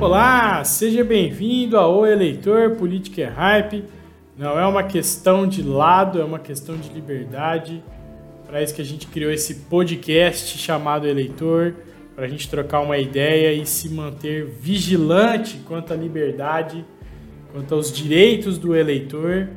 Olá, seja bem-vindo ao Eleitor Política é Hype. Não é uma questão de lado, é uma questão de liberdade. Para isso que a gente criou esse podcast chamado Eleitor, para a gente trocar uma ideia e se manter vigilante quanto à liberdade, quanto aos direitos do eleitor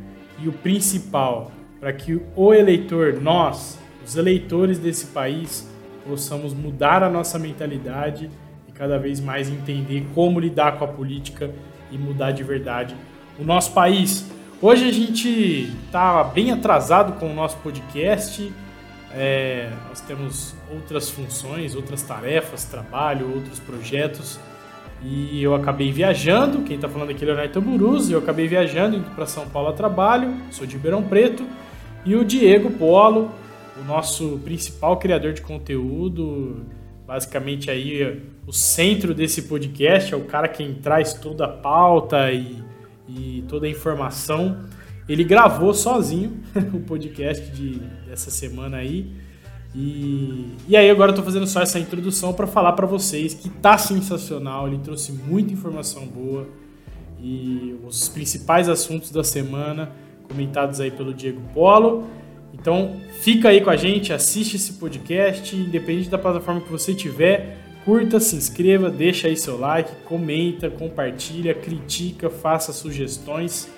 e o principal, para que o eleitor, nós, os eleitores desse país, possamos mudar a nossa mentalidade cada vez mais entender como lidar com a política e mudar de verdade o nosso país. Hoje a gente está bem atrasado com o nosso podcast. É, nós temos outras funções, outras tarefas, trabalho, outros projetos. E eu acabei viajando. Quem está falando aqui é Leonardo Tamburuz. Eu acabei viajando indo para São Paulo a trabalho. Sou de Ribeirão Preto. E o Diego Polo, o nosso principal criador de conteúdo, basicamente aí o centro desse podcast, é o cara quem traz toda a pauta e, e toda a informação. Ele gravou sozinho o podcast de, dessa semana aí. E, e aí agora eu tô fazendo só essa introdução para falar para vocês que tá sensacional, ele trouxe muita informação boa e os principais assuntos da semana comentados aí pelo Diego Polo. Então fica aí com a gente, assiste esse podcast, independente da plataforma que você tiver, curta, se inscreva, deixa aí seu like, comenta, compartilha, critica, faça sugestões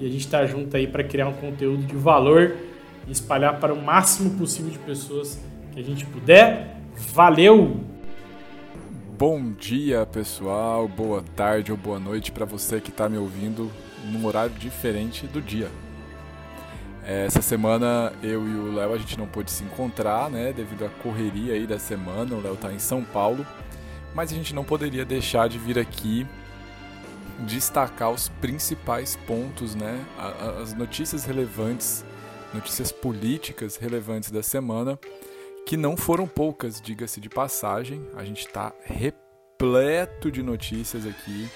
e a gente está junto aí para criar um conteúdo de valor e espalhar para o máximo possível de pessoas que a gente puder. Valeu! Bom dia, pessoal. Boa tarde ou boa noite para você que está me ouvindo num horário diferente do dia. Essa semana eu e o Léo a gente não pôde se encontrar, né, devido à correria aí da semana. O Léo tá em São Paulo, mas a gente não poderia deixar de vir aqui destacar os principais pontos, né, as notícias relevantes, notícias políticas relevantes da semana, que não foram poucas, diga-se de passagem. A gente está repleto de notícias aqui.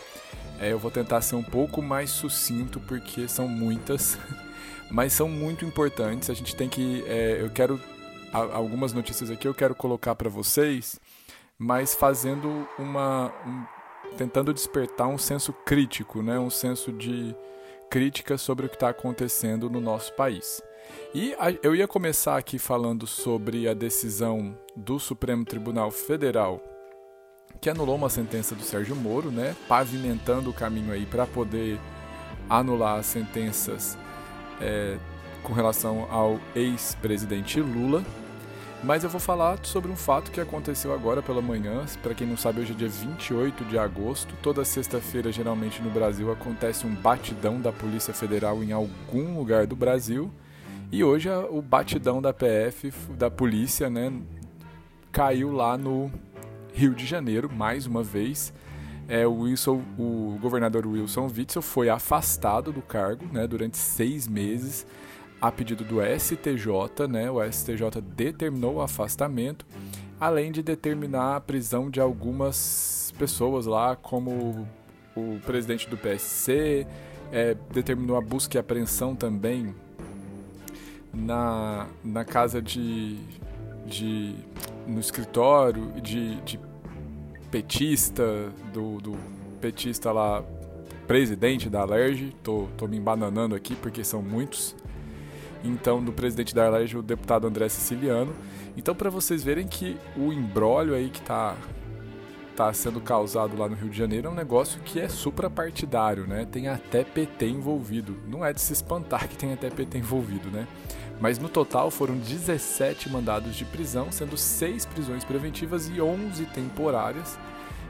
É, eu vou tentar ser um pouco mais sucinto porque são muitas. mas são muito importantes. A gente tem que. É, eu quero. Algumas notícias aqui eu quero colocar para vocês, mas fazendo uma. Um, tentando despertar um senso crítico, né? um senso de crítica sobre o que está acontecendo no nosso país. E a, eu ia começar aqui falando sobre a decisão do Supremo Tribunal Federal que anulou uma sentença do Sérgio Moro, né, pavimentando o caminho aí para poder anular as sentenças é, com relação ao ex-presidente Lula. Mas eu vou falar sobre um fato que aconteceu agora pela manhã. Para quem não sabe, hoje é dia 28 de agosto. Toda sexta-feira, geralmente no Brasil, acontece um batidão da Polícia Federal em algum lugar do Brasil. E hoje o batidão da PF, da polícia, né, caiu lá no Rio de Janeiro, mais uma vez é, o, Wilson, o governador Wilson Witzel foi afastado do cargo né, durante seis meses a pedido do STJ. Né, o STJ determinou o afastamento, além de determinar a prisão de algumas pessoas lá, como o presidente do PSC, é, determinou a busca e apreensão também na, na casa de, de no escritório de, de petista, do, do petista lá, presidente da Alerj, tô, tô me embananando aqui porque são muitos. Então, do presidente da Alerj, o deputado André Siciliano. Então, para vocês verem que o embrólio aí que tá, tá sendo causado lá no Rio de Janeiro é um negócio que é suprapartidário, né? Tem até PT envolvido. Não é de se espantar que tem até PT envolvido, né? Mas no total foram 17 mandados de prisão, sendo 6 prisões preventivas e 11 temporárias,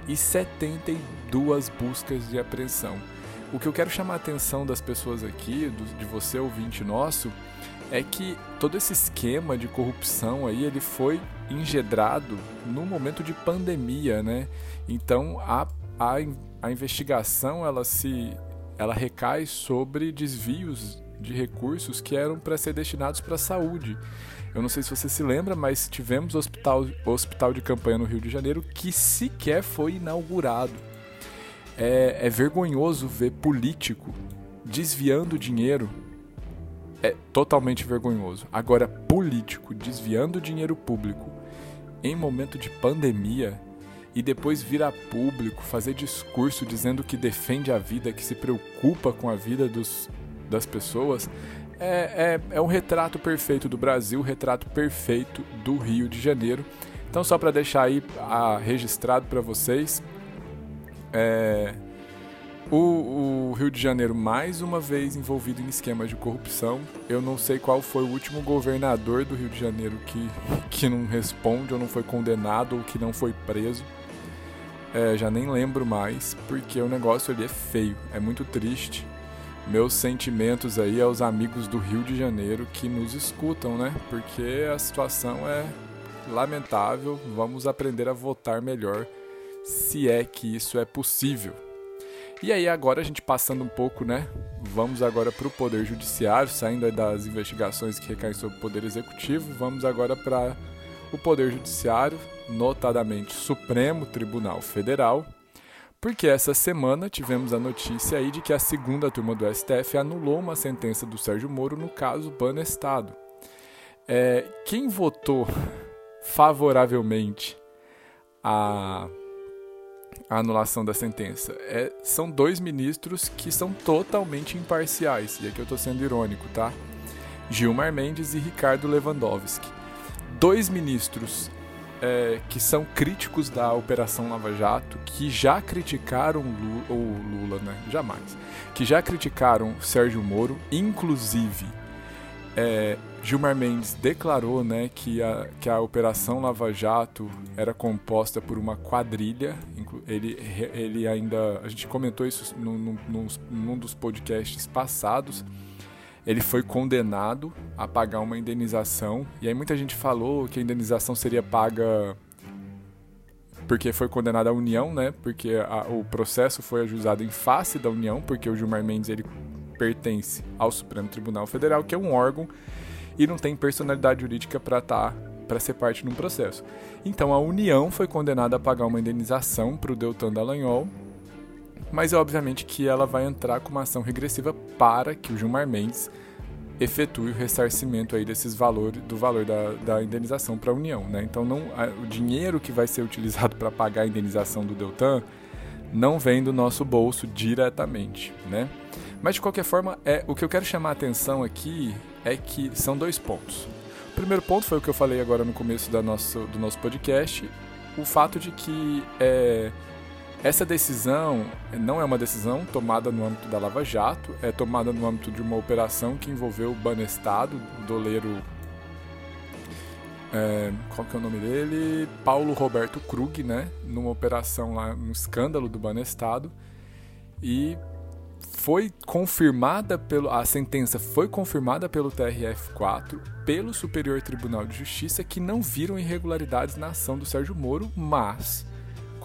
e 72 buscas de apreensão. O que eu quero chamar a atenção das pessoas aqui, de você ouvinte nosso, é que todo esse esquema de corrupção aí ele foi engedrado no momento de pandemia, né? Então a, a, a investigação ela se ela recai sobre desvios de recursos que eram para ser destinados para a saúde. Eu não sei se você se lembra, mas tivemos hospital, hospital de campanha no Rio de Janeiro que sequer foi inaugurado. É, é vergonhoso ver político desviando dinheiro. É totalmente vergonhoso. Agora, político desviando dinheiro público em momento de pandemia e depois vir a público fazer discurso dizendo que defende a vida, que se preocupa com a vida dos, das pessoas, é, é, é um retrato perfeito do Brasil, retrato perfeito do Rio de Janeiro. Então, só para deixar aí a, registrado para vocês, é, o, o, Rio de Janeiro mais uma vez envolvido em esquemas de corrupção. Eu não sei qual foi o último governador do Rio de Janeiro que, que não responde ou não foi condenado ou que não foi preso. É, já nem lembro mais, porque o negócio ali é feio, é muito triste. Meus sentimentos aí aos amigos do Rio de Janeiro que nos escutam, né? Porque a situação é lamentável. Vamos aprender a votar melhor, se é que isso é possível. E aí agora a gente passando um pouco, né? Vamos agora para o Poder Judiciário, saindo das investigações que recaem sobre o Poder Executivo, vamos agora para o Poder Judiciário, notadamente Supremo Tribunal Federal, porque essa semana tivemos a notícia aí de que a segunda turma do STF anulou uma sentença do Sérgio Moro no caso Banestado. É, quem votou favoravelmente a, a anulação da sentença é, são dois ministros que são totalmente imparciais, e aqui eu estou sendo irônico, tá? Gilmar Mendes e Ricardo Lewandowski. Dois ministros é, que são críticos da Operação Lava Jato, que já criticaram ou Lula, né? Jamais. Que já criticaram Sérgio Moro, inclusive é, Gilmar Mendes declarou né, que, a, que a Operação Lava Jato era composta por uma quadrilha. Ele, ele ainda. A gente comentou isso num dos podcasts passados ele foi condenado a pagar uma indenização. E aí muita gente falou que a indenização seria paga porque foi condenado a União, né? Porque a, o processo foi ajuizado em face da União, porque o Gilmar Mendes ele pertence ao Supremo Tribunal Federal, que é um órgão e não tem personalidade jurídica para estar tá, para ser parte de um processo. Então a União foi condenada a pagar uma indenização para o Deltan Dallagnol mas é obviamente que ela vai entrar com uma ação regressiva para que o Gilmar Mendes efetue o ressarcimento aí desses valores do valor da, da indenização para a União, né? Então não a, o dinheiro que vai ser utilizado para pagar a indenização do Deltan não vem do nosso bolso diretamente, né? Mas de qualquer forma, é o que eu quero chamar a atenção aqui é que são dois pontos. O primeiro ponto foi o que eu falei agora no começo da nosso, do nosso podcast, o fato de que é, essa decisão não é uma decisão tomada no âmbito da Lava Jato, é tomada no âmbito de uma operação que envolveu o Banestado, o doleiro. É, qual que é o nome dele? Paulo Roberto Krug, né? Numa operação lá, no escândalo do Banestado. E foi confirmada pelo. A sentença foi confirmada pelo TRF4, pelo Superior Tribunal de Justiça, que não viram irregularidades na ação do Sérgio Moro, mas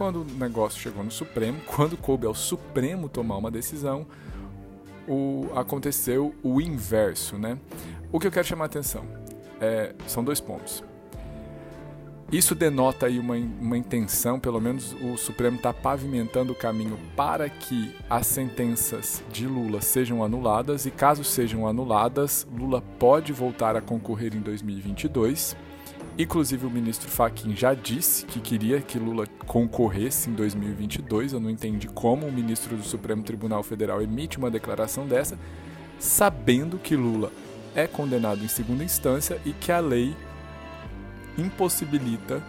quando o negócio chegou no Supremo, quando coube ao Supremo tomar uma decisão, o, aconteceu o inverso, né? O que eu quero chamar a atenção é, são dois pontos. Isso denota aí uma, uma intenção, pelo menos o Supremo está pavimentando o caminho para que as sentenças de Lula sejam anuladas, e caso sejam anuladas, Lula pode voltar a concorrer em 2022 Inclusive, o ministro Fachin já disse que queria que Lula concorresse em 2022. Eu não entendi como o ministro do Supremo Tribunal Federal emite uma declaração dessa, sabendo que Lula é condenado em segunda instância e que a lei impossibilita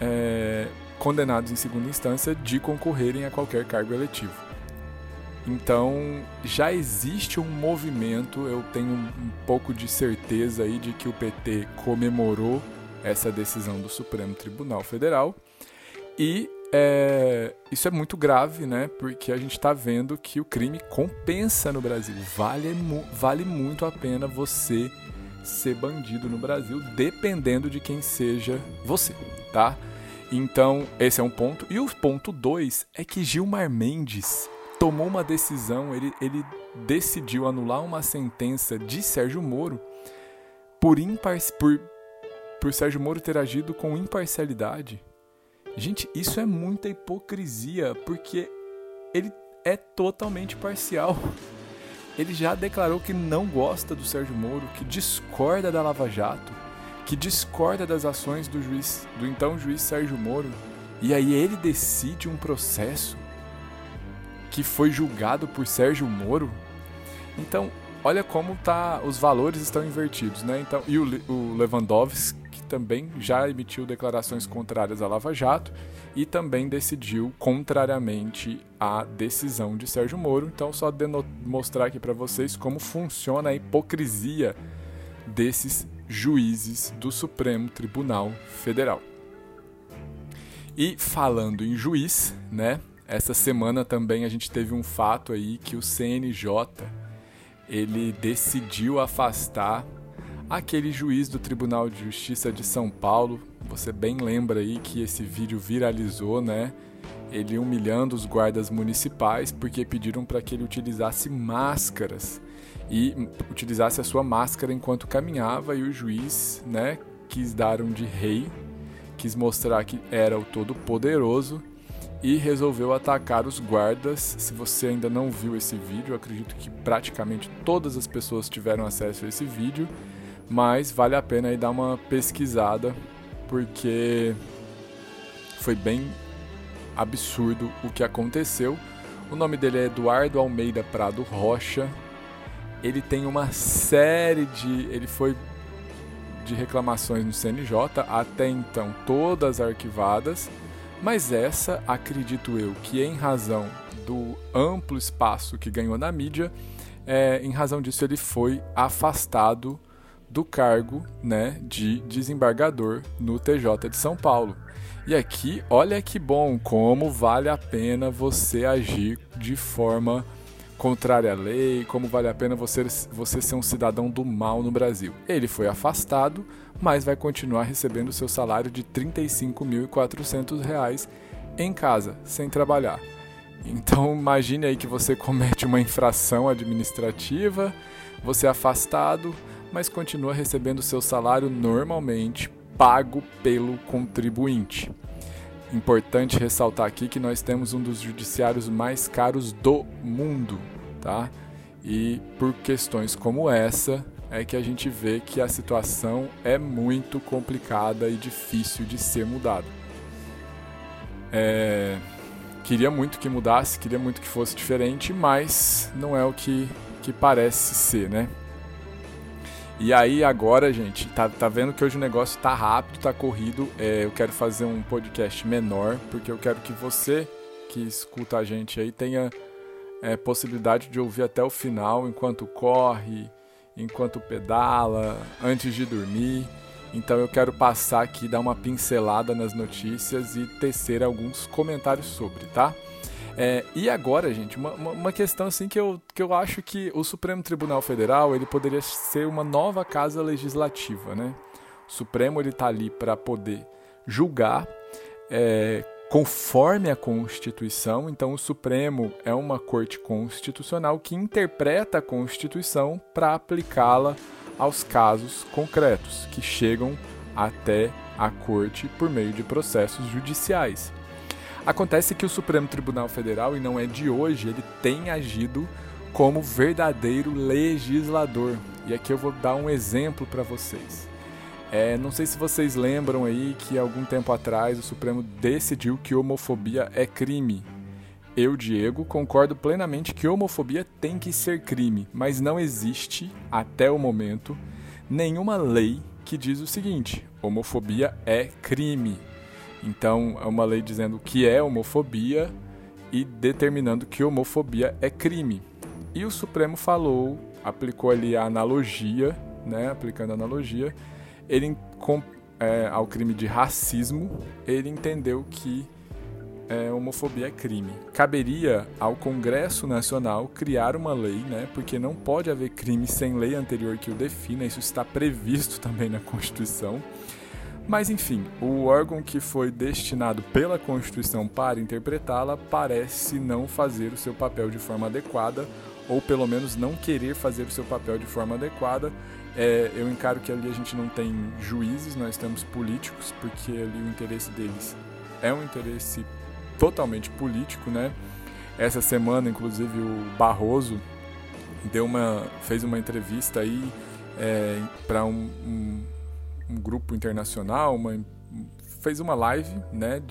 é, condenados em segunda instância de concorrerem a qualquer cargo eletivo. Então já existe um movimento, eu tenho um pouco de certeza aí de que o PT comemorou essa decisão do Supremo Tribunal Federal. E é, isso é muito grave, né? Porque a gente está vendo que o crime compensa no Brasil. Vale, vale muito a pena você ser bandido no Brasil, dependendo de quem seja você, tá? Então, esse é um ponto. E o ponto dois é que Gilmar Mendes tomou uma decisão, ele, ele decidiu anular uma sentença de Sérgio Moro por, impar, por, por Sérgio Moro ter agido com imparcialidade. Gente, isso é muita hipocrisia, porque ele é totalmente parcial. Ele já declarou que não gosta do Sérgio Moro, que discorda da Lava Jato, que discorda das ações do juiz, do então juiz Sérgio Moro. E aí ele decide um processo que foi julgado por Sérgio Moro. Então, olha como tá, os valores estão invertidos, né? Então, e o, o Lewandowski também já emitiu declarações contrárias à Lava Jato e também decidiu contrariamente à decisão de Sérgio Moro. Então, só mostrar aqui para vocês como funciona a hipocrisia desses juízes do Supremo Tribunal Federal. E falando em juiz, né? Essa semana também a gente teve um fato aí que o CNJ ele decidiu afastar aquele juiz do Tribunal de Justiça de São Paulo. Você bem lembra aí que esse vídeo viralizou, né? Ele humilhando os guardas municipais porque pediram para que ele utilizasse máscaras e utilizasse a sua máscara enquanto caminhava e o juiz, né, quis dar um de rei, quis mostrar que era o todo poderoso e resolveu atacar os guardas. Se você ainda não viu esse vídeo, acredito que praticamente todas as pessoas tiveram acesso a esse vídeo mas vale a pena aí dar uma pesquisada porque foi bem absurdo o que aconteceu. O nome dele é Eduardo Almeida Prado Rocha. Ele tem uma série de. Ele foi de reclamações no CNJ, até então todas arquivadas, mas essa, acredito eu, que em razão do amplo espaço que ganhou na mídia, é, em razão disso ele foi afastado do cargo né, de desembargador no TJ de São Paulo. E aqui, olha que bom, como vale a pena você agir de forma contrária à lei, como vale a pena você, você ser um cidadão do mal no Brasil. Ele foi afastado, mas vai continuar recebendo seu salário de R$ 35.400 em casa, sem trabalhar. Então imagine aí que você comete uma infração administrativa, você é afastado, mas continua recebendo seu salário normalmente, pago pelo contribuinte. Importante ressaltar aqui que nós temos um dos judiciários mais caros do mundo, tá? E por questões como essa é que a gente vê que a situação é muito complicada e difícil de ser mudada. É... Queria muito que mudasse, queria muito que fosse diferente, mas não é o que, que parece ser, né? E aí agora, gente, tá, tá vendo que hoje o negócio tá rápido, tá corrido. É, eu quero fazer um podcast menor, porque eu quero que você que escuta a gente aí tenha é, possibilidade de ouvir até o final, enquanto corre, enquanto pedala, antes de dormir. Então eu quero passar aqui, dar uma pincelada nas notícias e tecer alguns comentários sobre, tá? É, e agora, gente, uma, uma questão assim que eu, que eu acho que o Supremo Tribunal Federal ele poderia ser uma nova casa legislativa, né? O Supremo ele está ali para poder julgar é, conforme a Constituição. Então, o Supremo é uma corte constitucional que interpreta a Constituição para aplicá-la aos casos concretos que chegam até a corte por meio de processos judiciais. Acontece que o Supremo Tribunal Federal, e não é de hoje, ele tem agido como verdadeiro legislador. E aqui eu vou dar um exemplo para vocês. É, não sei se vocês lembram aí que algum tempo atrás o Supremo decidiu que homofobia é crime. Eu, Diego, concordo plenamente que homofobia tem que ser crime, mas não existe, até o momento, nenhuma lei que diz o seguinte: homofobia é crime. Então, é uma lei dizendo o que é homofobia e determinando que homofobia é crime. E o Supremo falou, aplicou ali a analogia, né, aplicando a analogia, ele é, ao crime de racismo, ele entendeu que é, homofobia é crime. Caberia ao Congresso Nacional criar uma lei, né, porque não pode haver crime sem lei anterior que o defina, isso está previsto também na Constituição. Mas enfim, o órgão que foi destinado pela Constituição para interpretá-la parece não fazer o seu papel de forma adequada, ou pelo menos não querer fazer o seu papel de forma adequada. É, eu encaro que ali a gente não tem juízes, nós temos políticos, porque ali o interesse deles é um interesse totalmente político, né? Essa semana, inclusive, o Barroso deu uma, fez uma entrevista aí é, para um, um um grupo internacional, uma, fez uma live, né,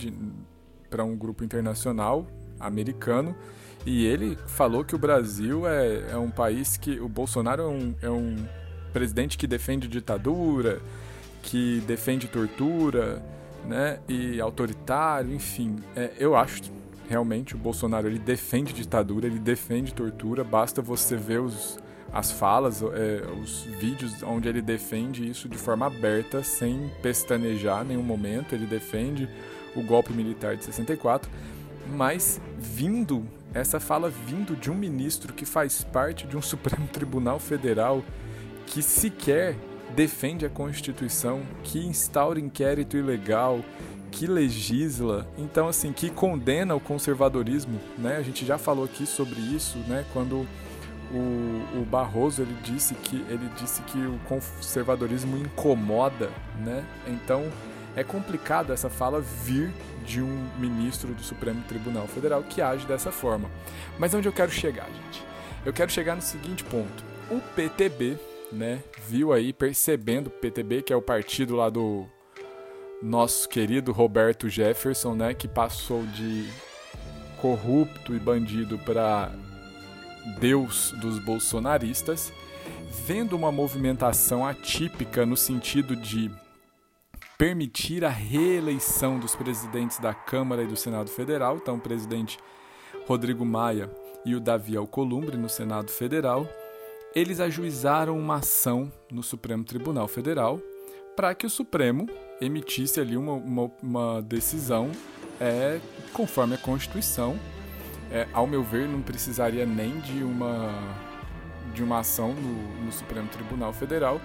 para um grupo internacional americano e ele falou que o Brasil é, é um país que o Bolsonaro é um, é um presidente que defende ditadura, que defende tortura, né, e autoritário, enfim. É, eu acho realmente o Bolsonaro ele defende ditadura, ele defende tortura. Basta você ver os, as falas, é, os vídeos onde ele defende isso de forma aberta, sem pestanejar nenhum momento. Ele defende o golpe militar de 64, mas vindo essa fala vindo de um ministro que faz parte de um Supremo Tribunal Federal que sequer defende a Constituição, que instaura inquérito ilegal, que legisla, então assim, que condena o conservadorismo, né? A gente já falou aqui sobre isso, né? Quando o, o Barroso ele disse que ele disse que o conservadorismo incomoda, né? Então é complicado essa fala vir de um ministro do Supremo Tribunal Federal que age dessa forma. Mas onde eu quero chegar, gente? Eu quero chegar no seguinte ponto: o PTB, né, viu aí percebendo o PTB que é o partido lá do nosso querido Roberto Jefferson, né, que passou de corrupto e bandido para Deus dos bolsonaristas, vendo uma movimentação atípica no sentido de permitir a reeleição dos presidentes da Câmara e do Senado Federal, então o presidente Rodrigo Maia e o Davi Alcolumbre no Senado Federal, eles ajuizaram uma ação no Supremo Tribunal Federal para que o Supremo emitisse ali uma, uma, uma decisão é, conforme a Constituição. É, ao meu ver, não precisaria nem de uma, de uma ação no, no Supremo Tribunal Federal,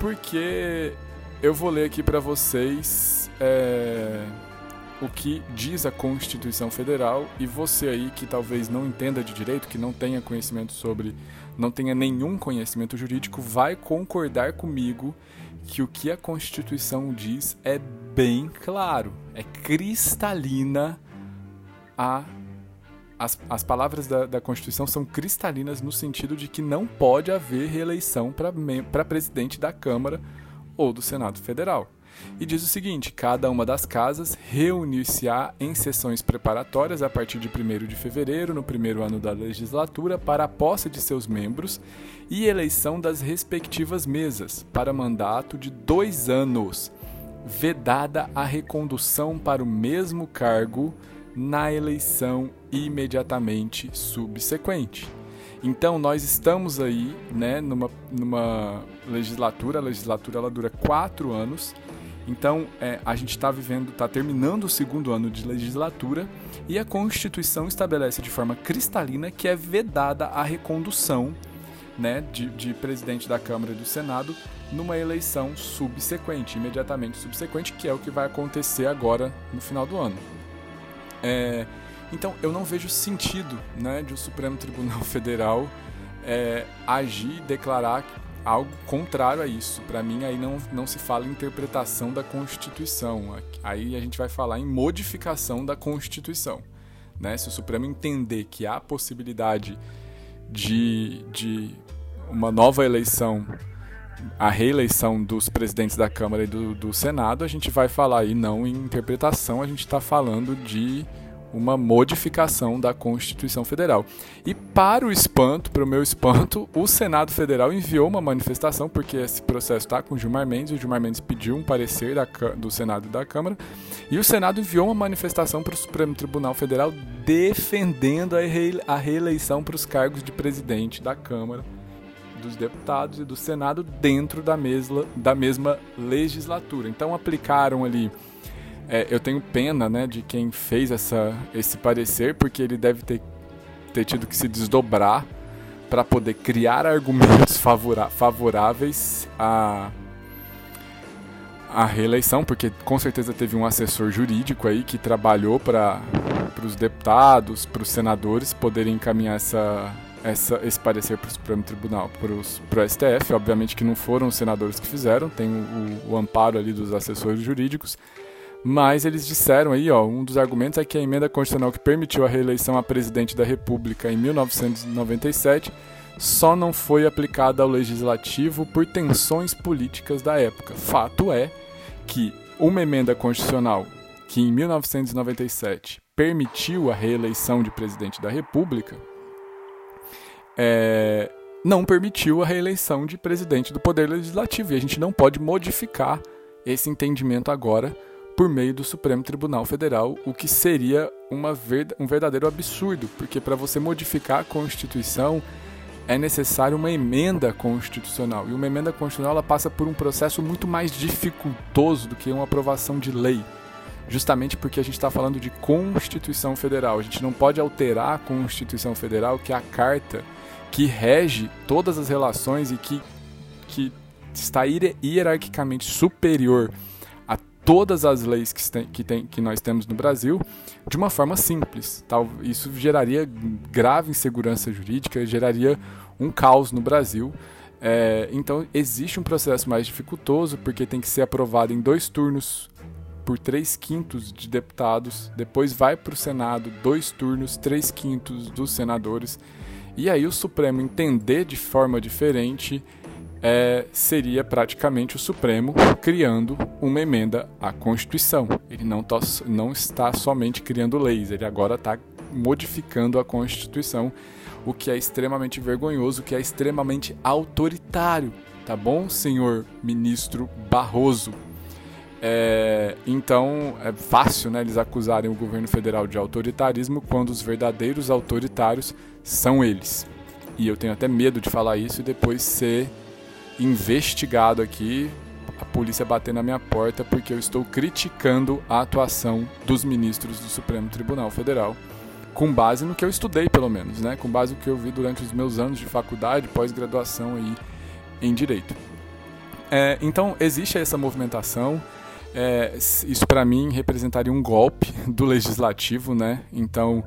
porque eu vou ler aqui para vocês é, o que diz a Constituição Federal e você aí que talvez não entenda de direito, que não tenha conhecimento sobre, não tenha nenhum conhecimento jurídico, vai concordar comigo que o que a Constituição diz é bem claro, é cristalina a as, as palavras da, da, Constituição são cristalinas no sentido de que não pode haver reeleição para presidente da Câmara ou do Senado Federal. E diz o seguinte: cada uma das casas reunir-se-á em sessões preparatórias a partir de 1 de fevereiro, no primeiro ano da legislatura, para a posse de seus membros e eleição das respectivas mesas, para mandato de dois anos, vedada a recondução para o mesmo cargo na eleição imediatamente subsequente. Então nós estamos aí, né, numa, numa legislatura, a legislatura ela dura quatro anos. Então é, a gente está vivendo, está terminando o segundo ano de legislatura e a Constituição estabelece de forma cristalina que é vedada a recondução né, de, de presidente da Câmara e do Senado numa eleição subsequente, imediatamente subsequente, que é o que vai acontecer agora no final do ano. É, então, eu não vejo sentido né, de o Supremo Tribunal Federal é, agir declarar algo contrário a isso. Para mim, aí não, não se fala em interpretação da Constituição. Aí a gente vai falar em modificação da Constituição. Né? Se o Supremo entender que há possibilidade de, de uma nova eleição, a reeleição dos presidentes da Câmara e do, do Senado, a gente vai falar aí não em interpretação, a gente está falando de uma modificação da Constituição Federal. E para o espanto, para o meu espanto, o Senado Federal enviou uma manifestação, porque esse processo está com o Gilmar Mendes, o Gilmar Mendes pediu um parecer da, do Senado e da Câmara, e o Senado enviou uma manifestação para o Supremo Tribunal Federal defendendo a reeleição para os cargos de presidente da Câmara dos deputados e do Senado dentro da mesma, da mesma legislatura. Então aplicaram ali é, eu tenho pena né, de quem fez essa, esse parecer, porque ele deve ter, ter tido que se desdobrar para poder criar argumentos favora, favoráveis à, à reeleição, porque com certeza teve um assessor jurídico aí que trabalhou para os deputados, para os senadores poderem encaminhar essa, essa, esse parecer para o Supremo Tribunal, para o STF. Obviamente que não foram os senadores que fizeram, tem o, o, o amparo ali dos assessores jurídicos. Mas eles disseram aí, ó, um dos argumentos é que a emenda constitucional que permitiu a reeleição a presidente da República em 1997 só não foi aplicada ao legislativo por tensões políticas da época. Fato é que uma emenda constitucional que em 1997 permitiu a reeleição de presidente da República, é, não permitiu a reeleição de presidente do Poder Legislativo. E a gente não pode modificar esse entendimento agora por meio do Supremo Tribunal Federal, o que seria um verdadeiro absurdo, porque para você modificar a Constituição é necessário uma emenda constitucional. E uma emenda constitucional ela passa por um processo muito mais dificultoso do que uma aprovação de lei. Justamente porque a gente está falando de Constituição Federal. A gente não pode alterar a Constituição Federal, que é a carta que rege todas as relações e que, que está hierarquicamente superior a todas as leis que, tem, que, tem, que nós temos no Brasil de uma forma simples. Isso geraria grave insegurança jurídica, geraria um caos no Brasil. É, então existe um processo mais dificultoso porque tem que ser aprovado em dois turnos por três quintos de deputados, depois vai para o Senado dois turnos, três quintos dos senadores, e aí o Supremo entender de forma diferente é, seria praticamente o Supremo criando uma emenda à Constituição. Ele não, tá, não está somente criando leis, ele agora está modificando a Constituição, o que é extremamente vergonhoso, o que é extremamente autoritário. Tá bom, senhor ministro Barroso? É, então é fácil né, eles acusarem o governo federal de autoritarismo quando os verdadeiros autoritários são eles. E eu tenho até medo de falar isso e depois ser investigado aqui, a polícia bater na minha porta porque eu estou criticando a atuação dos ministros do Supremo Tribunal Federal, com base no que eu estudei, pelo menos, né? Com base no que eu vi durante os meus anos de faculdade, pós-graduação aí em direito. É, então existe essa movimentação. É, isso para mim representaria um golpe do legislativo, né? Então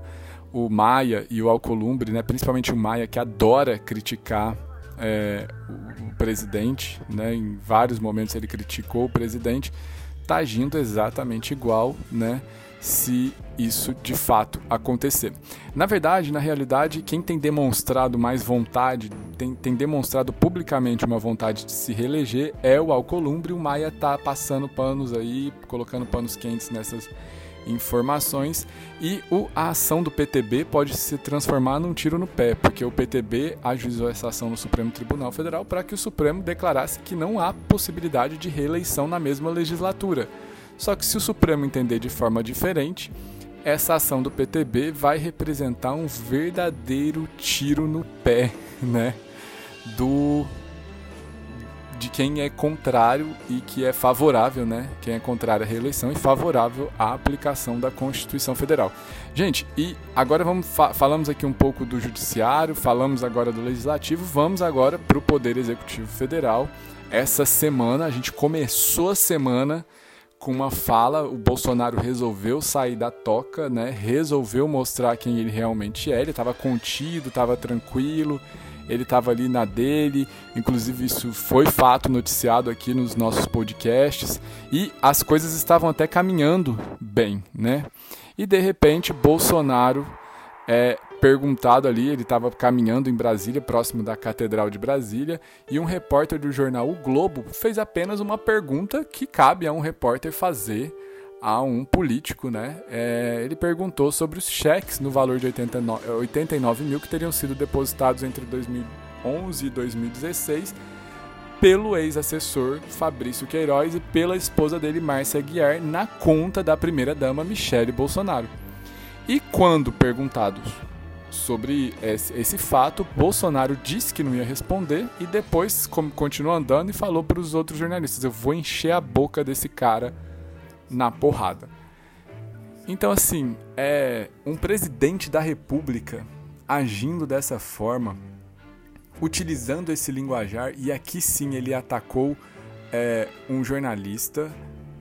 o Maia e o Alcolumbre, né? Principalmente o Maia que adora criticar é, o presidente, né, em vários momentos ele criticou o presidente, está agindo exatamente igual, né, se isso de fato acontecer. Na verdade, na realidade, quem tem demonstrado mais vontade, tem, tem demonstrado publicamente uma vontade de se reeleger é o Alcolumbre. O Maia tá passando panos aí, colocando panos quentes nessas informações e o, a ação do PTB pode se transformar num tiro no pé, porque o PTB ajuizou essa ação no Supremo Tribunal Federal para que o Supremo declarasse que não há possibilidade de reeleição na mesma legislatura. Só que se o Supremo entender de forma diferente, essa ação do PTB vai representar um verdadeiro tiro no pé, né, do de quem é contrário e que é favorável, né? Quem é contrário à reeleição e favorável à aplicação da Constituição Federal. Gente, e agora vamos fa falamos aqui um pouco do judiciário, falamos agora do legislativo, vamos agora para o Poder Executivo Federal. Essa semana a gente começou a semana com uma fala, o Bolsonaro resolveu sair da toca, né? Resolveu mostrar quem ele realmente é. Ele estava contido, estava tranquilo ele estava ali na dele, inclusive isso foi fato noticiado aqui nos nossos podcasts, e as coisas estavam até caminhando bem, né? E de repente Bolsonaro é perguntado ali, ele estava caminhando em Brasília, próximo da Catedral de Brasília, e um repórter do jornal O Globo fez apenas uma pergunta que cabe a um repórter fazer a um político, né? É, ele perguntou sobre os cheques no valor de 89, 89 mil que teriam sido depositados entre 2011 e 2016 pelo ex-assessor Fabrício Queiroz e pela esposa dele, Márcia Guiar, na conta da primeira-dama Michele Bolsonaro. E quando perguntados sobre esse, esse, fato, Bolsonaro disse que não ia responder e depois continuou andando e falou para os outros jornalistas: Eu vou encher a boca desse cara na porrada. Então, assim, é um presidente da República agindo dessa forma, utilizando esse linguajar, e aqui sim ele atacou é, um jornalista.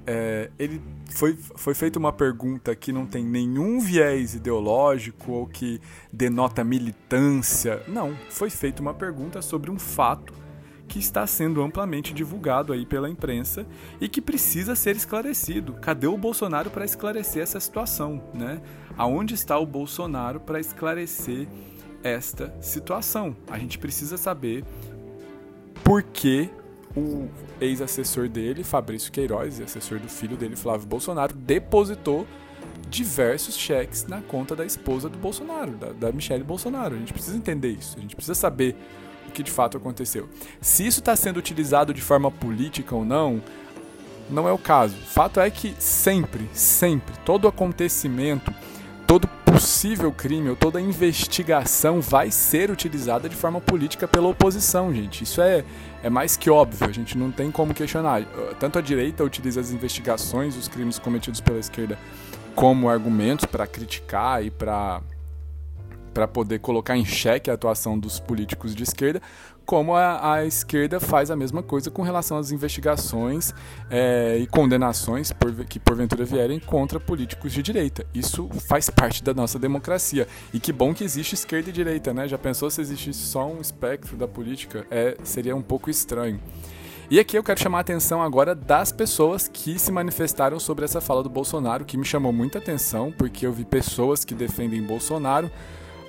É, ele foi, foi feita uma pergunta que não tem nenhum viés ideológico ou que denota militância. Não, foi feita uma pergunta sobre um fato que está sendo amplamente divulgado aí pela imprensa e que precisa ser esclarecido. Cadê o Bolsonaro para esclarecer essa situação, né? Aonde está o Bolsonaro para esclarecer esta situação? A gente precisa saber por que o ex-assessor dele, Fabrício Queiroz, assessor do filho dele, Flávio Bolsonaro, depositou diversos cheques na conta da esposa do Bolsonaro, da, da Michelle Bolsonaro. A gente precisa entender isso, a gente precisa saber o que de fato aconteceu. Se isso está sendo utilizado de forma política ou não, não é o caso. Fato é que sempre, sempre, todo acontecimento, todo possível crime ou toda investigação vai ser utilizada de forma política pela oposição, gente. Isso é, é mais que óbvio, a gente não tem como questionar. Tanto a direita utiliza as investigações, os crimes cometidos pela esquerda, como argumentos para criticar e para para poder colocar em xeque a atuação dos políticos de esquerda, como a, a, esquerda faz a mesma coisa com relação às investigações é, e condenações por, que porventura vierem contra políticos de direita. Isso faz parte da nossa democracia. E que bom que existe esquerda e direita, né? Já pensou se existisse só um espectro da política? É, seria um pouco estranho. E aqui eu quero chamar a atenção agora das pessoas que se manifestaram sobre essa fala do Bolsonaro, que me chamou muita atenção, porque eu vi pessoas que defendem Bolsonaro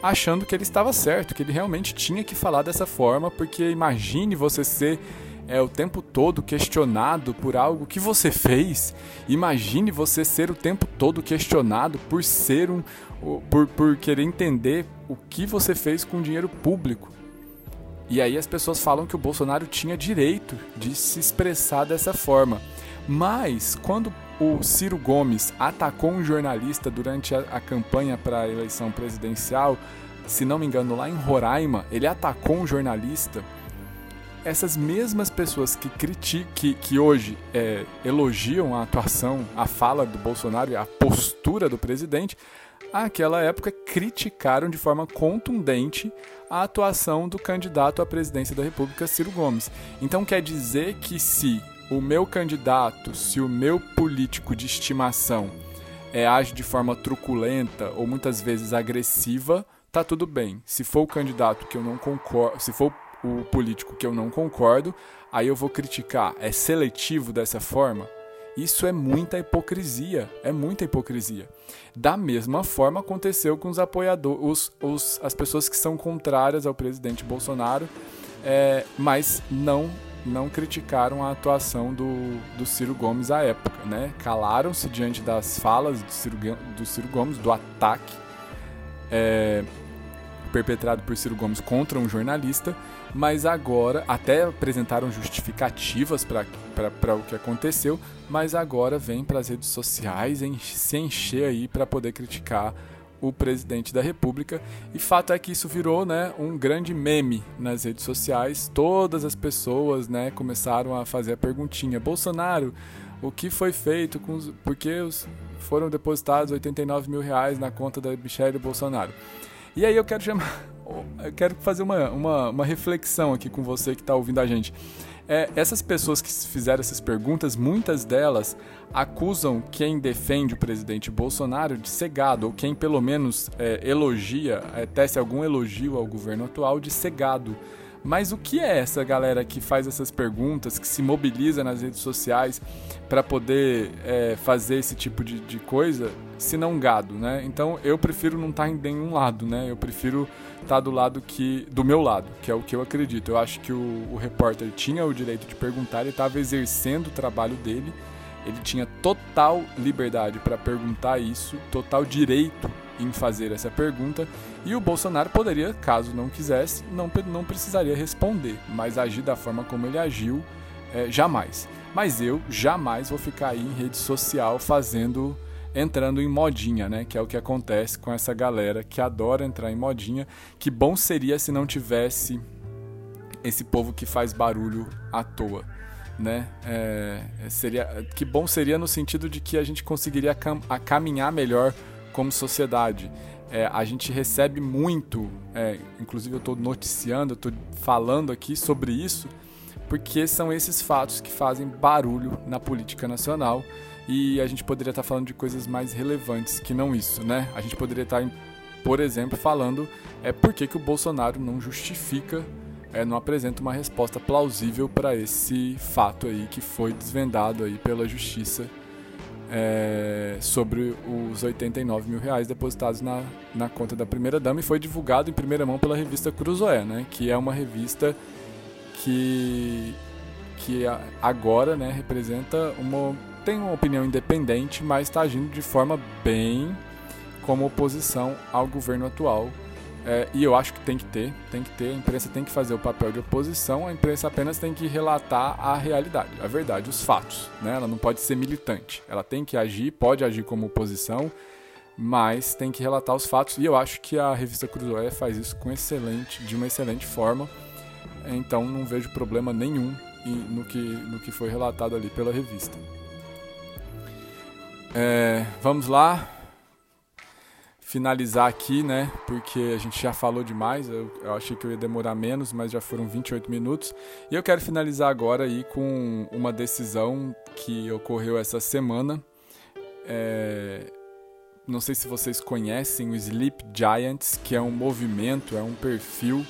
achando que ele estava certo, que ele realmente tinha que falar dessa forma, porque imagine você ser é, o tempo todo questionado por algo que você fez. Imagine você ser o tempo todo questionado por ser um. por, por querer entender o que você fez com dinheiro público. E aí as pessoas falam que o Bolsonaro tinha direito de se expressar dessa forma. Mas quando o Ciro Gomes atacou um jornalista durante a, a campanha para a eleição presidencial, se não me engano, lá em Roraima, ele atacou um jornalista. Essas mesmas pessoas que criticam, que, que hoje é, elogiam a atuação, a fala do Bolsonaro e a postura do presidente, naquela época criticaram de forma contundente a atuação do candidato à presidência da República, Ciro Gomes. Então quer dizer que se o meu candidato, se o meu político de estimação é, age de forma truculenta ou muitas vezes agressiva, tá tudo bem. Se for o candidato que eu não concordo, se for o político que eu não concordo, aí eu vou criticar. É seletivo dessa forma? Isso é muita hipocrisia, é muita hipocrisia. Da mesma forma aconteceu com os apoiadores, os, os, as pessoas que são contrárias ao presidente Bolsonaro, é, mas não não criticaram a atuação do, do Ciro Gomes à época, né? Calaram-se diante das falas do Ciro, do Ciro Gomes, do ataque é, perpetrado por Ciro Gomes contra um jornalista, mas agora até apresentaram justificativas para o que aconteceu, mas agora vem para as redes sociais em, se encher aí para poder criticar o presidente da República. E fato é que isso virou né, um grande meme nas redes sociais. Todas as pessoas né, começaram a fazer a perguntinha: Bolsonaro, o que foi feito com os. Porque os, foram depositados 89 mil reais na conta da Michelle Bolsonaro. E aí eu quero chamar. Eu quero fazer uma, uma, uma reflexão aqui com você que está ouvindo a gente. É, essas pessoas que fizeram essas perguntas, muitas delas acusam quem defende o presidente Bolsonaro de cegado, ou quem pelo menos é, elogia, é, tece algum elogio ao governo atual de cegado. Mas o que é essa galera que faz essas perguntas, que se mobiliza nas redes sociais para poder é, fazer esse tipo de, de, coisa, se não gado, né? Então eu prefiro não estar tá em nenhum lado, né? Eu prefiro tá do lado que. do meu lado, que é o que eu acredito. Eu acho que o, o repórter tinha o direito de perguntar, ele estava exercendo o trabalho dele, ele tinha total liberdade para perguntar isso, total direito em fazer essa pergunta e o Bolsonaro poderia, caso não quisesse, não, não precisaria responder, mas agir da forma como ele agiu, é, jamais. Mas eu jamais vou ficar aí em rede social fazendo, entrando em modinha, né? Que é o que acontece com essa galera que adora entrar em modinha. Que bom seria se não tivesse esse povo que faz barulho à toa. Né? É, seria, que bom seria no sentido de que a gente conseguiria cam caminhar melhor como sociedade. É, a gente recebe muito, é, inclusive eu estou noticiando, eu estou falando aqui sobre isso, porque são esses fatos que fazem barulho na política nacional e a gente poderia estar tá falando de coisas mais relevantes que não isso, né? A gente poderia estar, tá, por exemplo, falando é por que, que o Bolsonaro não justifica, é, não apresenta uma resposta plausível para esse fato aí que foi desvendado aí pela justiça é, sobre os 89 mil reais depositados na, na conta da primeira dama e foi divulgado em primeira mão pela revista Cruzoé, né, que é uma revista que que agora né, representa uma. Tem uma opinião independente, mas está agindo de forma bem como oposição ao governo atual. É, e eu acho que tem que ter, tem que ter, a imprensa tem que fazer o papel de oposição, a imprensa apenas tem que relatar a realidade, a verdade, os fatos. Né? Ela não pode ser militante, ela tem que agir, pode agir como oposição, mas tem que relatar os fatos. E eu acho que a revista Cruzoé faz isso com excelente, de uma excelente forma. Então não vejo problema nenhum no que, no que foi relatado ali pela revista. É, vamos lá, finalizar aqui, né? Porque a gente já falou demais. Eu, eu, achei que eu ia demorar menos, mas já foram 28 minutos. E eu quero finalizar agora aí com uma decisão que ocorreu essa semana. É, não sei se vocês conhecem o Sleep Giants, que é um movimento, é um perfil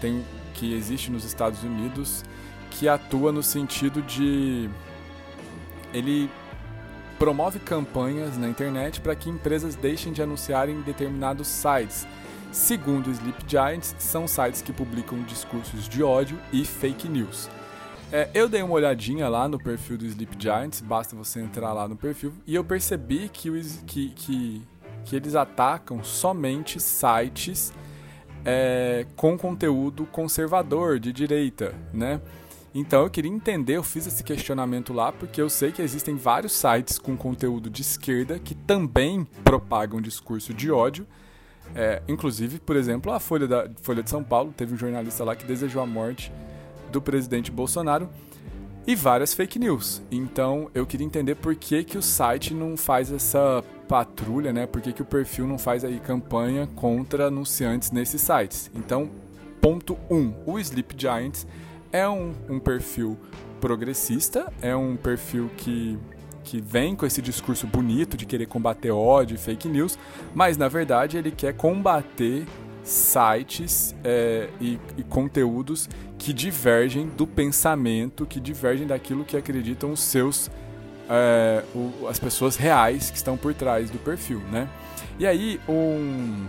tem, que existe nos Estados Unidos que atua no sentido de ele promove campanhas na internet para que empresas deixem de anunciar em determinados sites. Segundo o Sleep Giants, são sites que publicam discursos de ódio e fake news. É, eu dei uma olhadinha lá no perfil do Sleep Giants, basta você entrar lá no perfil, e eu percebi que, os, que, que, que eles atacam somente sites é, com conteúdo conservador, de direita, né? Então eu queria entender, eu fiz esse questionamento lá porque eu sei que existem vários sites com conteúdo de esquerda que também propagam discurso de ódio. É, inclusive, por exemplo, a Folha, da, Folha de São Paulo teve um jornalista lá que desejou a morte do presidente Bolsonaro e várias fake news. Então eu queria entender por que, que o site não faz essa patrulha, né? Por que, que o perfil não faz aí campanha contra anunciantes nesses sites. Então, ponto 1. Um, o Sleep Giants é um, um perfil progressista, é um perfil que, que vem com esse discurso bonito de querer combater ódio e fake news, mas na verdade ele quer combater sites é, e, e, conteúdos que divergem do pensamento, que divergem daquilo que acreditam os seus é, o, as pessoas reais que estão por trás do perfil, né? E aí um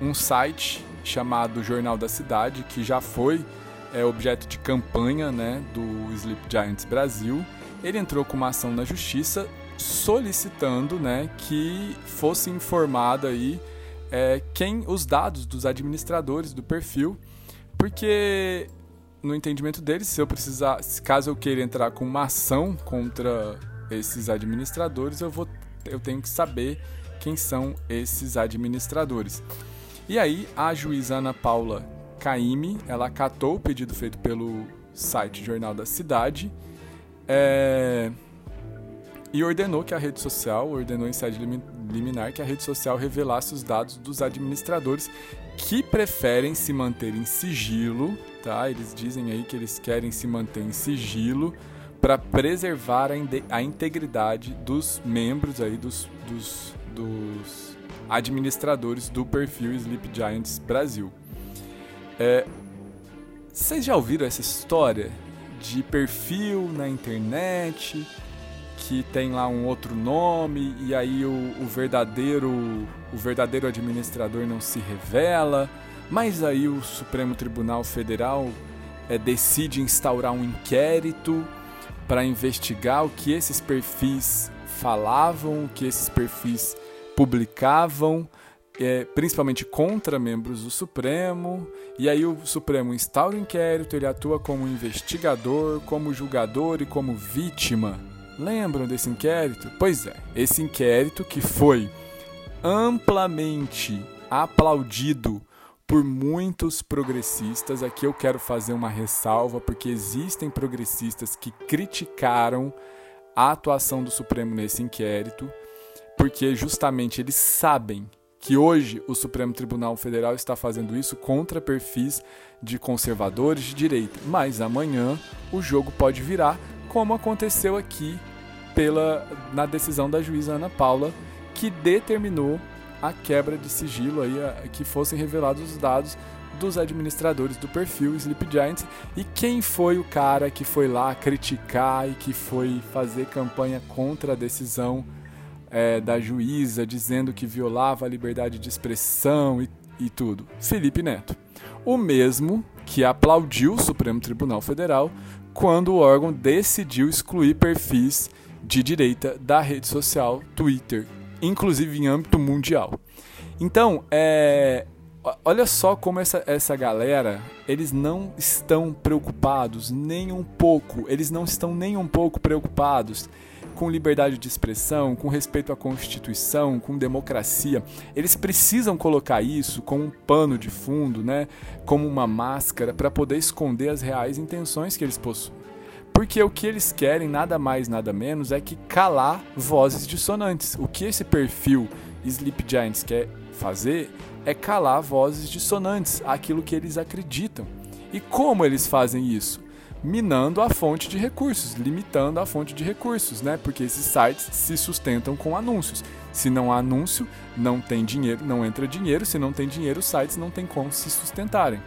um site chamado Jornal da Cidade que já foi é objeto de campanha né, do Sleep Giants Brasil. Ele entrou com uma ação na justiça solicitando né, que fosse informada aí é, quem os dados dos administradores do perfil, porque no entendimento deles, se eu precisar, caso eu queira entrar com uma ação contra esses administradores, eu vou, eu tenho que saber quem são esses administradores. E aí a juíza Ana Paula Caime, ela acatou o pedido feito pelo site Jornal da Cidade é, e ordenou que a rede social, ordenou em sede liminar que a rede social revelasse os dados dos administradores que preferem se manter em sigilo, tá? Eles dizem aí que eles querem se manter em sigilo para preservar a, a, integridade dos membros aí dos, dos, dos administradores do perfil Sleep Giants Brasil. É, vocês já ouviram essa história de perfil na internet que tem lá um outro nome e aí o, o verdadeiro o verdadeiro administrador não se revela, mas aí o Supremo Tribunal Federal é, decide instaurar um inquérito para investigar o que esses perfis falavam, o que esses perfis publicavam é, principalmente contra membros do Supremo, e aí o Supremo instaura o inquérito, ele atua como investigador, como julgador e como vítima. Lembram desse inquérito? Pois é, esse inquérito que foi amplamente aplaudido por muitos progressistas. Aqui eu quero fazer uma ressalva, porque existem progressistas que criticaram a atuação do Supremo nesse inquérito, porque justamente eles sabem que hoje o Supremo Tribunal Federal está fazendo isso contra perfis de conservadores de direita, mas amanhã o jogo pode virar, como aconteceu aqui pela na decisão da juíza Ana Paula, que determinou a quebra de sigilo aí, que fossem revelados os dados dos administradores do perfil Sleep Giants. E quem foi o cara que foi lá criticar e que foi fazer campanha contra a decisão é, da juíza dizendo que violava a liberdade de expressão e, e tudo. Felipe Neto. O mesmo que aplaudiu o Supremo Tribunal Federal quando o órgão decidiu excluir perfis de direita da rede social Twitter, inclusive em âmbito mundial. Então, é, olha só como essa, essa galera, eles não estão preocupados nem um pouco, eles não estão nem um pouco preocupados com liberdade de expressão, com respeito à Constituição, com democracia. Eles precisam colocar isso como um pano de fundo, né? como uma máscara, para poder esconder as reais intenções que eles possuem. Porque o que eles querem, nada mais, nada menos, é que calar vozes dissonantes. O que esse perfil Sleep Giants quer fazer é calar vozes dissonantes, aquilo que eles acreditam. E como eles fazem isso? Minando a fonte de recursos, limitando a fonte de recursos, né? Porque esses sites se sustentam com anúncios. Se não há anúncio, não tem dinheiro, não entra dinheiro. Se não tem dinheiro, os sites não têm como se sustentarem.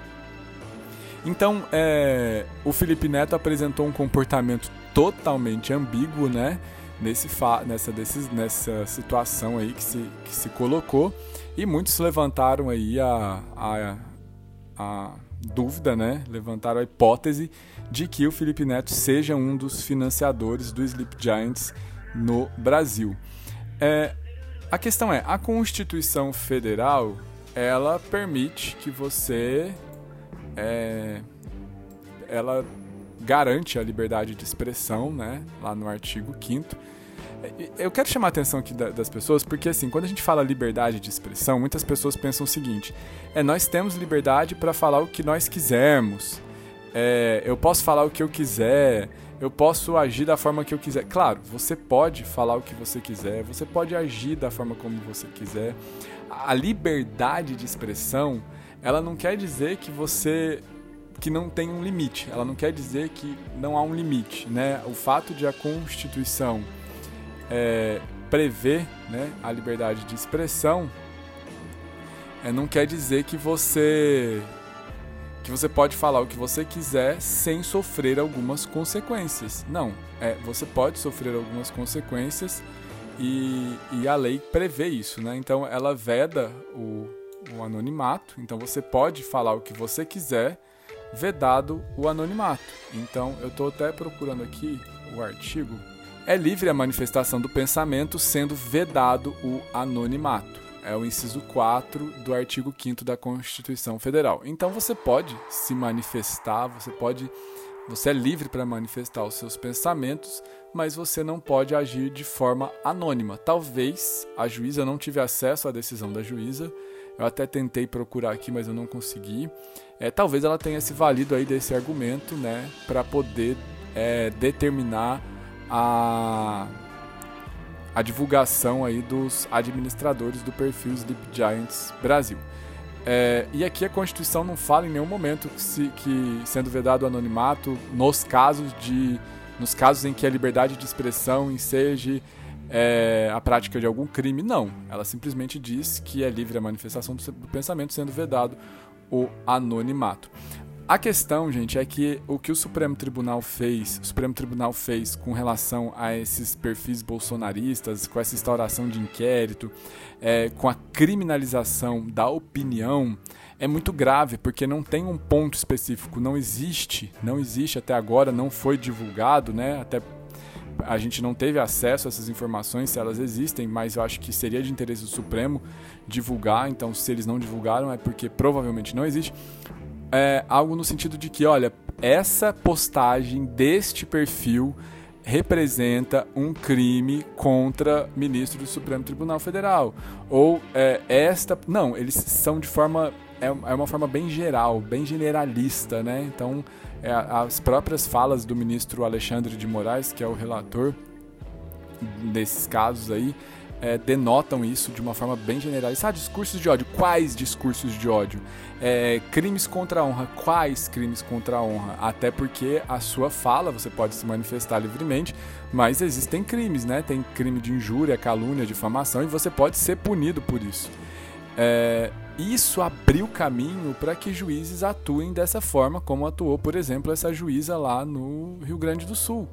Então, é, o Felipe Neto apresentou um comportamento totalmente ambíguo, né? Nesse nessa, desses, nessa situação aí que se, que se colocou. E muitos levantaram aí a, a, a dúvida, né? Levantaram a hipótese de que o Felipe Neto seja um dos financiadores do Sleep Giants no Brasil. É, a questão é, a Constituição Federal ela permite que você é, ela garante a liberdade de expressão, né? Lá no artigo 5 eu quero chamar a atenção aqui das pessoas porque, assim, quando a gente fala liberdade de expressão, muitas pessoas pensam o seguinte: é nós temos liberdade para falar o que nós quisermos. É, eu posso falar o que eu quiser, eu posso agir da forma que eu quiser. Claro, você pode falar o que você quiser, você pode agir da forma como você quiser. A liberdade de expressão, ela não quer dizer que você que não tem um limite. Ela não quer dizer que não há um limite, né? O fato de a Constituição é, prever né, a liberdade de expressão, é, não quer dizer que você que você pode falar o que você quiser sem sofrer algumas consequências. Não, é você pode sofrer algumas consequências e, e a lei prevê isso, né? Então ela veda o, o anonimato. Então você pode falar o que você quiser, vedado o anonimato. Então eu estou até procurando aqui o artigo é livre a manifestação do pensamento, sendo vedado o anonimato. É o inciso 4 do artigo 5 da Constituição Federal. Então você pode se manifestar, você pode você é livre para manifestar os seus pensamentos, mas você não pode agir de forma anônima. Talvez a juíza não tive acesso à decisão da juíza. Eu até tentei procurar aqui, mas eu não consegui. É, talvez ela tenha se valido aí desse argumento, né, para poder é, determinar a, a divulgação aí dos administradores do perfil Sleep Giants Brasil. É, e aqui a Constituição não fala em nenhum momento que, se, que sendo vedado o anonimato nos casos de nos casos em que a liberdade de expressão enseja é, a prática de algum crime, não. Ela simplesmente diz que é livre a manifestação do pensamento, sendo vedado o anonimato. A questão, gente, é que o que o Supremo Tribunal fez, o Supremo Tribunal fez com relação a esses perfis bolsonaristas, com essa instauração de inquérito, é, com a criminalização da opinião, é muito grave, porque não tem um ponto específico, não existe, não existe até agora, não foi divulgado, né? Até a gente não teve acesso a essas informações, se elas existem, mas eu acho que seria de interesse do Supremo divulgar. Então, se eles não divulgaram, é porque provavelmente não existe é, algo no sentido de que, olha, essa postagem deste perfil representa um crime contra ministro do Supremo Tribunal Federal. Ou é, esta. Não, eles são de forma. É, é uma forma bem geral, bem generalista, né? Então, é, as próprias falas do ministro Alexandre de Moraes, que é o relator desses casos aí, é, denotam isso de uma forma bem generalizada. Ah, discursos de ódio. Quais discursos de ódio? É, crimes contra a honra. Quais crimes contra a honra? Até porque a sua fala, você pode se manifestar livremente, mas existem crimes, né? Tem crime de injúria, calúnia, difamação, e você pode ser punido por isso. É, isso abriu caminho para que juízes atuem dessa forma, como atuou, por exemplo, essa juíza lá no Rio Grande do Sul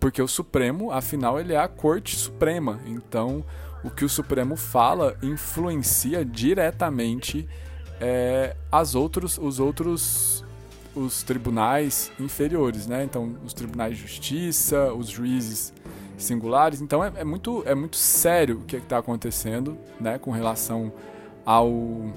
porque o Supremo, afinal, ele é a Corte Suprema. Então, o que o Supremo fala influencia diretamente é, as outros, os outros os tribunais inferiores, né? Então, os tribunais de justiça, os juízes singulares. Então, é, é muito, é muito sério o que é está acontecendo, né? Com relação ao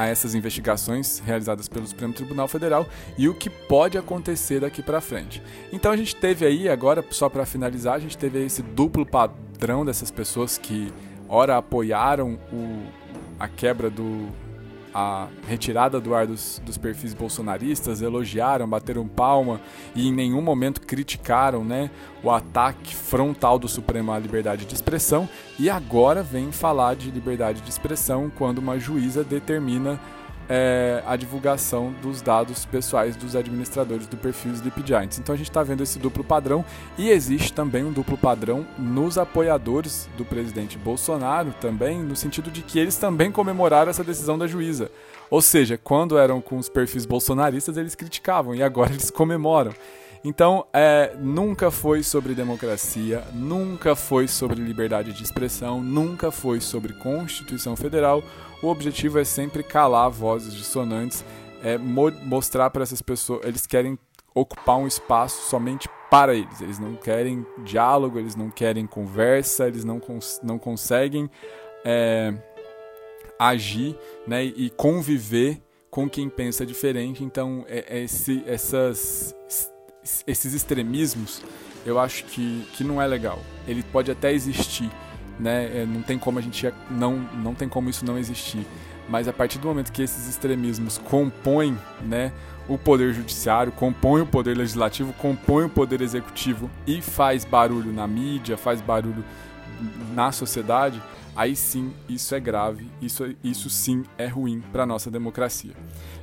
a essas investigações realizadas pelo Supremo Tribunal Federal e o que pode acontecer daqui para frente. Então a gente teve aí agora só para finalizar, a gente teve esse duplo padrão dessas pessoas que ora apoiaram o, a quebra do a retirada do ar dos, dos, perfis bolsonaristas, elogiaram, bateram palma e em nenhum momento criticaram né, o ataque frontal do Supremo à liberdade de expressão. E agora vem falar de liberdade de expressão quando uma juíza determina é, a divulgação dos dados pessoais dos administradores do perfil Sleep Giants. Então a gente está vendo esse duplo padrão e existe também um duplo padrão nos apoiadores do presidente Bolsonaro também, no sentido de que eles também comemoraram essa decisão da juíza. Ou seja, quando eram com os perfis bolsonaristas, eles criticavam e agora eles comemoram. Então, é, nunca foi sobre democracia, nunca foi sobre liberdade de expressão, nunca foi sobre Constituição Federal. O objetivo é sempre calar vozes dissonantes, é mo mostrar para essas pessoas, eles querem ocupar um espaço somente para eles. Eles não querem diálogo, eles não querem conversa, eles não, cons não conseguem é, agir né, e conviver com quem pensa diferente. Então, é, é esse, essas esses extremismos, eu acho que, que não é legal. Ele pode até existir, né? É, não tem como a gente não não tem como isso não existir. Mas a partir do momento que esses extremismos compõem, né, o poder judiciário, compõem o poder legislativo, compõem o poder executivo e faz barulho na mídia, faz barulho na sociedade, aí sim isso é grave, isso, isso sim é ruim para nossa democracia.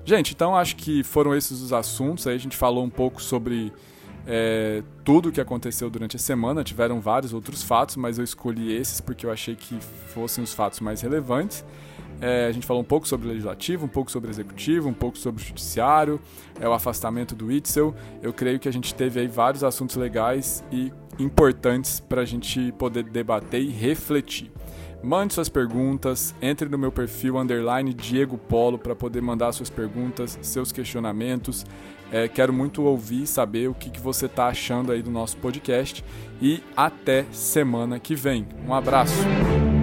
Gente, então acho que foram esses os assuntos. Aí a gente falou um pouco sobre é, tudo o que aconteceu durante a semana. Tiveram vários outros fatos, mas eu escolhi esses porque eu achei que fossem os fatos mais relevantes. É, a gente falou um pouco sobre o legislativo, um pouco sobre o executivo, um pouco sobre o judiciário, é, o afastamento do Itzel. Eu creio que a gente teve aí vários assuntos legais e importantes para a gente poder debater e refletir. Mande suas perguntas, entre no meu perfil underline Diego Polo para poder mandar suas perguntas, seus questionamentos. É, quero muito ouvir e saber o que, que você está achando aí do nosso podcast. E até semana que vem. Um abraço!